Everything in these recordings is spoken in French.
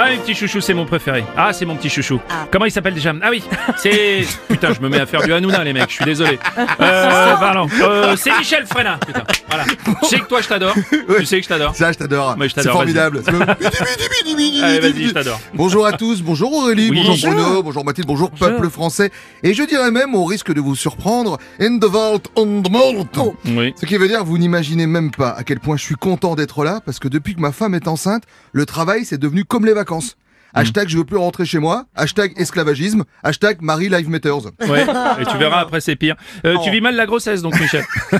Ah Ah, les petits chouchous, c'est mon préféré. Ah, c'est mon petit chouchou. Comment il s'appelle déjà Ah oui, c'est... Putain, je me mets à faire du Hanouna, les mecs, je suis désolé. Euh, pardon. Euh, c'est Michel Frenat, putain. Voilà. Je sais que toi, je t'adore. Tu sais que je t'adore. Ça, je t'adore. Je c'est t'adore, formidable. Allez, vas-y, je t'adore. Bonjour à tous, bonjour Aurélie, Oui. bonjour Bruno, bonjour Mathilde, bonjour, peuple français. Et je dirais même, au risque de vous surprendre, in the vault on the malt. Oui. Ce qui veut dire, vous n'imaginez même pas à quel point je suis content d'être là, parce que depuis que ma femme est enceinte, le travail c'est devenu comme les vacances vacances. Hashtag je veux plus rentrer chez moi, hashtag esclavagisme, hashtag Marie Live Matters. Ouais, et tu verras après, c'est pire. Euh, Oh. Tu vis mal la grossesse, donc, Michel.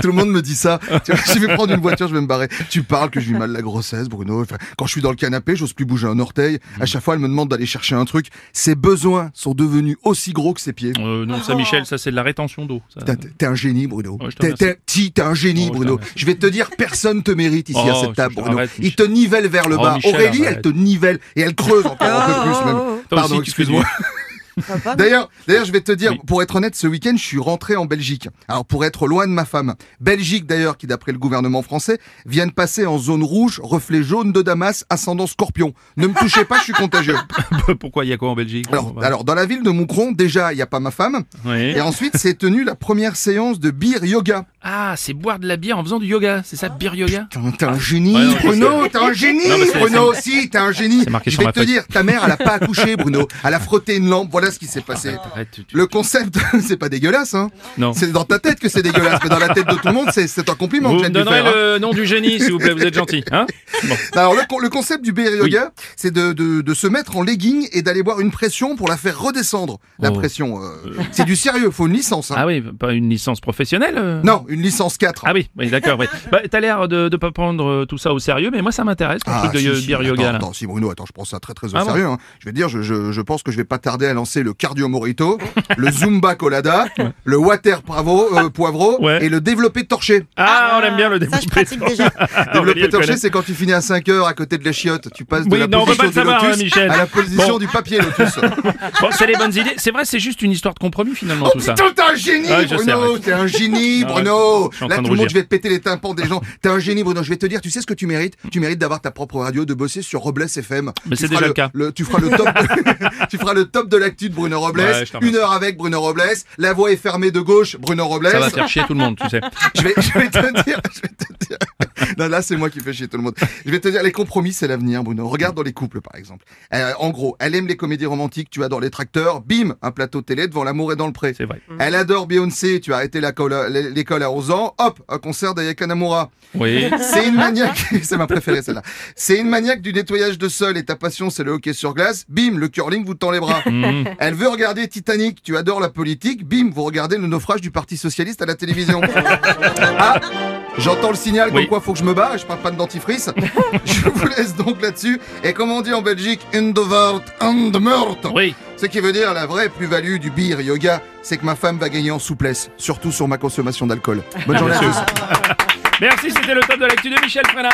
Tout le monde me dit ça. Tu vois, je vais prendre une voiture, je vais me barrer. Tu parles que je vis mal la grossesse, Bruno. Enfin, quand je suis dans le canapé, j'ose plus bouger un orteil. À chaque fois, elle me demande d'aller chercher un truc. Ses besoins sont devenus aussi gros que ses pieds. Euh, non, ça, Michel, ça, c'est de la rétention d'eau. ça. T'es- T'es un génie, Bruno. Ouais, T'es- remercie. t'es- Si, t'es un génie, Oh, Bruno. Je vais te dire, personne te mérite ici Oh, à cette table, Bruno. arrête, Il te nivelle vers le Oh, bas. Michel, Aurélie, arrête. elle te nivelle et elle creuse encore un peu plus même. Pardon, excuse-moi. D'ailleurs, d'ailleurs, je vais te dire, Oui. pour être honnête, ce week-end, je suis rentré en Belgique. Alors, pour être loin de ma femme. Belgique, d'ailleurs, qui, d'après le gouvernement français, vient de passer en zone rouge, reflet jaune de Damas, ascendant scorpion. Ne me touchez pas, je suis contagieux. Pourquoi il y a quoi en Belgique? Alors, bah. dans la ville de Moucron, déjà, il n'y a pas ma femme. Oui. Et ensuite, c'est tenu la première séance de beer yoga. Ah, c'est boire de la bière en faisant du yoga, c'est ça, beer yoga? T'es un- génie, Ouais, non, je Bruno, t'es un génie, Non, Bruno aussi, t'es un génie. Je vais te feuille. dire, ta mère, elle a pas accouché, Bruno. Elle a frotté une lampe, voilà ce qui s'est passé. Arrête, tu- tu- Le concept, c'est pas dégueulasse, hein. Non. C'est dans ta tête que c'est dégueulasse, mais dans la tête de tout le monde, c'est, un compliment Vous me de donnerez faire. hein. le nom du génie, s'il vous plaît, vous êtes gentil. Hein bon. Alors, le, con- le concept du beer yoga, c'est de, de, de se mettre en legging et d'aller boire une pression pour la faire redescendre. La Oh. pression, euh, c'est du sérieux, faut une licence, hein. Ah oui, pas une licence professionnelle euh Non, une licence 4. Ah oui, oui d'accord. Oui. Bah, T'as l'air de ne pas prendre euh, tout ça au sérieux, mais moi ça m'intéresse, le truc de si, yo- si, attends, yoga. Là. Attends, si Bruno, attends, je prends ça très très au Ah sérieux. Je vais te dire, je, je, je pense que je vais pas tarder à lancer le cardio morito, le zumba colada, le water bravo, euh, poivro Ouais. et le développé torché. Ah, on aime bien le déjà. Aurélie, Développé torché, c'est quand tu finis à 5 heures à côté de la chiotte. Tu passes de Oui, la non, position du savoir, lotus hein, à la position Bon. du papier lotus. Bon, c'est les bonnes idées. C'est vrai, c'est juste une histoire de compromis finalement Oh tout ça. putain, t'es un génie, Ah, Bruno! T'es un génie, Ah, Bruno! Là, tout le monde, je vais te péter les tympans des gens. T'es un génie, Bruno. Je vais te dire, tu sais ce que tu mérites? Tu mérites d'avoir ta propre radio, de bosser sur Robles FM. Mais c'est déjà le cas. tu feras le top, de, tu feras le top de l'actu de Bruno Robles. Ouais, une heure avec Bruno Robles. La voix est fermée de gauche, Bruno Robles. Ça va faire chier tout le monde, tu sais. Je vais, je vais te dire, je vais te dire. Non, là, c'est moi qui fais chier tout le monde. Je vais te dire, les compromis, c'est l'avenir, Bruno. Regarde dans les couples, par exemple. Euh, en gros, elle aime les comédies romantiques, tu adores les tracteurs, bim, un plateau télé devant l'amour est dans le pré. C'est vrai. Elle adore Beyoncé, tu as arrêté l'école à 11 ans, hop, un concert d'Ayaka Nakamura. Oui. C'est une maniaque, c'est ma préférée celle-là. C'est une maniaque du nettoyage de sol et ta passion c'est le hockey sur glace, bim, le curling vous tend les bras. Mhm. Elle veut regarder Titanic, tu adores la politique, bim, vous regardez le naufrage du Parti Socialiste à la télévision. Ah J'entends le signal comme Oui. quoi faut que je me barre et je parle pas de dentifrice. je vous laisse donc là-dessus. Et comme on dit en Belgique, in the vault, and the meurtre. Oui. Ce qui veut dire la vraie plus-value du beer yoga, c'est que ma femme va gagner en souplesse, surtout sur ma consommation d'alcool. Bonne journée à tous. Merci, c'était le top de l'actu de Michel Frenat.